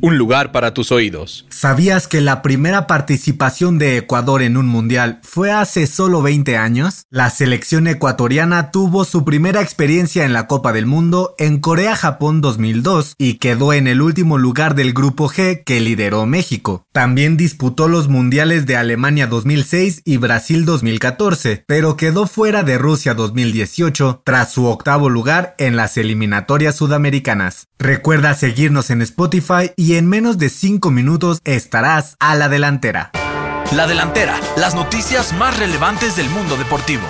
un lugar para tus oídos. ¿Sabías que la primera participación de Ecuador en un mundial fue hace solo 20 años? La selección ecuatoriana tuvo su primera experiencia en la Copa del Mundo en Corea-Japón 2002 y quedó en el último lugar del grupo G que lideró México. También disputó los mundiales de Alemania 2006 y Brasil 2014, pero quedó fuera de Rusia 2018 tras su octavo lugar en las eliminatorias sudamericanas. Recuerda seguirnos en Spotify y en menos de 5 minutos estarás a la delantera. La delantera, las noticias más relevantes del mundo deportivo.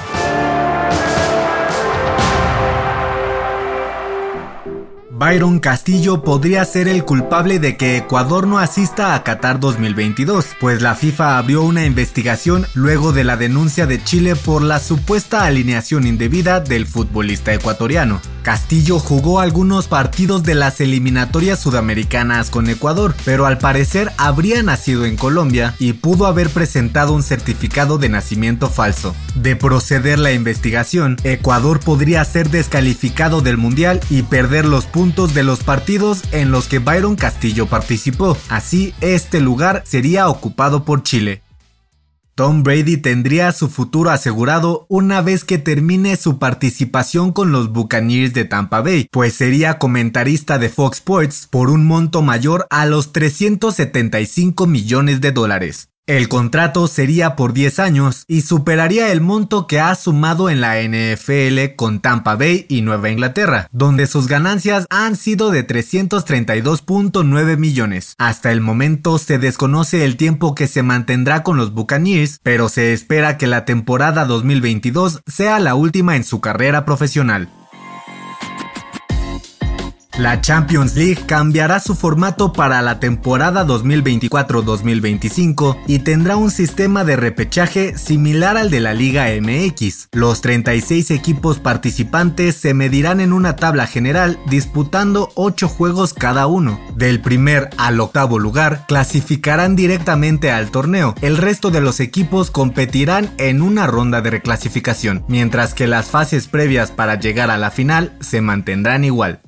Byron Castillo podría ser el culpable de que Ecuador no asista a Qatar 2022, pues la FIFA abrió una investigación luego de la denuncia de Chile por la supuesta alineación indebida del futbolista ecuatoriano. Castillo jugó algunos partidos de las eliminatorias sudamericanas con Ecuador, pero al parecer habría nacido en Colombia y pudo haber presentado un certificado de nacimiento falso. De proceder la investigación, Ecuador podría ser descalificado del Mundial y perder los puntos de los partidos en los que Byron Castillo participó. Así, este lugar sería ocupado por Chile. Tom Brady tendría su futuro asegurado una vez que termine su participación con los Buccaneers de Tampa Bay, pues sería comentarista de Fox Sports por un monto mayor a los 375 millones de dólares. El contrato sería por 10 años y superaría el monto que ha sumado en la NFL con Tampa Bay y Nueva Inglaterra, donde sus ganancias han sido de 332.9 millones. Hasta el momento se desconoce el tiempo que se mantendrá con los Buccaneers, pero se espera que la temporada 2022 sea la última en su carrera profesional. La Champions League cambiará su formato para la temporada 2024-2025 y tendrá un sistema de repechaje similar al de la Liga MX. Los 36 equipos participantes se medirán en una tabla general disputando 8 juegos cada uno. Del primer al octavo lugar clasificarán directamente al torneo. El resto de los equipos competirán en una ronda de reclasificación, mientras que las fases previas para llegar a la final se mantendrán igual.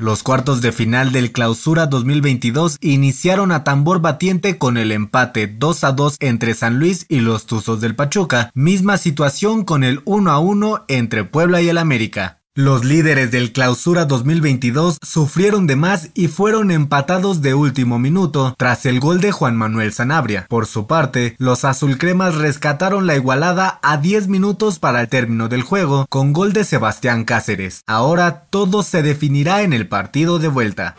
Los cuartos de final del Clausura 2022 iniciaron a tambor batiente con el empate 2 a 2 entre San Luis y los Tuzos del Pachuca, misma situación con el 1 a 1 entre Puebla y el América. Los líderes del Clausura 2022 sufrieron de más y fueron empatados de último minuto tras el gol de Juan Manuel Sanabria. Por su parte, los azulcremas rescataron la igualada a 10 minutos para el término del juego con gol de Sebastián Cáceres. Ahora todo se definirá en el partido de vuelta.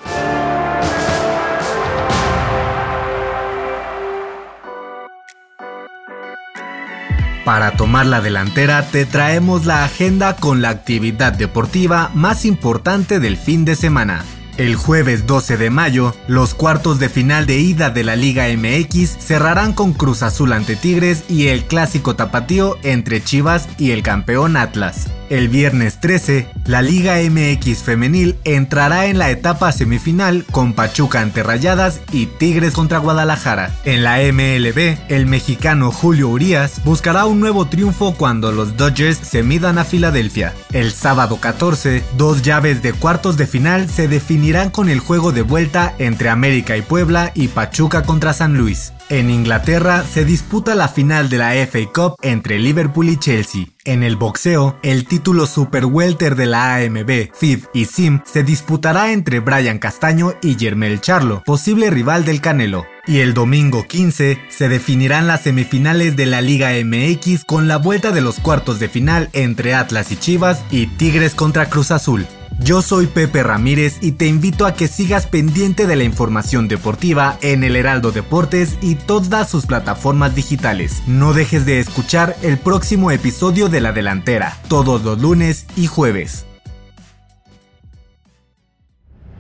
Para tomar la delantera te traemos la agenda con la actividad deportiva más importante del fin de semana. El jueves 12 de mayo, los cuartos de final de ida de la Liga MX cerrarán con Cruz Azul ante Tigres y el clásico tapatío entre Chivas y el campeón Atlas. El viernes 13, la Liga MX femenil entrará en la etapa semifinal con Pachuca ante Rayadas y Tigres contra Guadalajara. En la MLB, el mexicano Julio Urias buscará un nuevo triunfo cuando los Dodgers se midan a Filadelfia. El sábado 14, dos llaves de cuartos de final se definirán con el juego de vuelta entre América y Puebla y Pachuca contra San Luis. En Inglaterra se disputa la final de la FA Cup entre Liverpool y Chelsea. En el boxeo, el título Super Welter de la AMB, FIB y SIM se disputará entre Brian Castaño y Jermel Charlo, posible rival del Canelo. Y el domingo 15 se definirán las semifinales de la Liga MX con la vuelta de los cuartos de final entre Atlas y Chivas y Tigres contra Cruz Azul. Yo soy Pepe Ramírez y te invito a que sigas pendiente de la información deportiva en el Heraldo Deportes y todas sus plataformas digitales. No dejes de escuchar el próximo episodio de La Delantera, todos los lunes y jueves.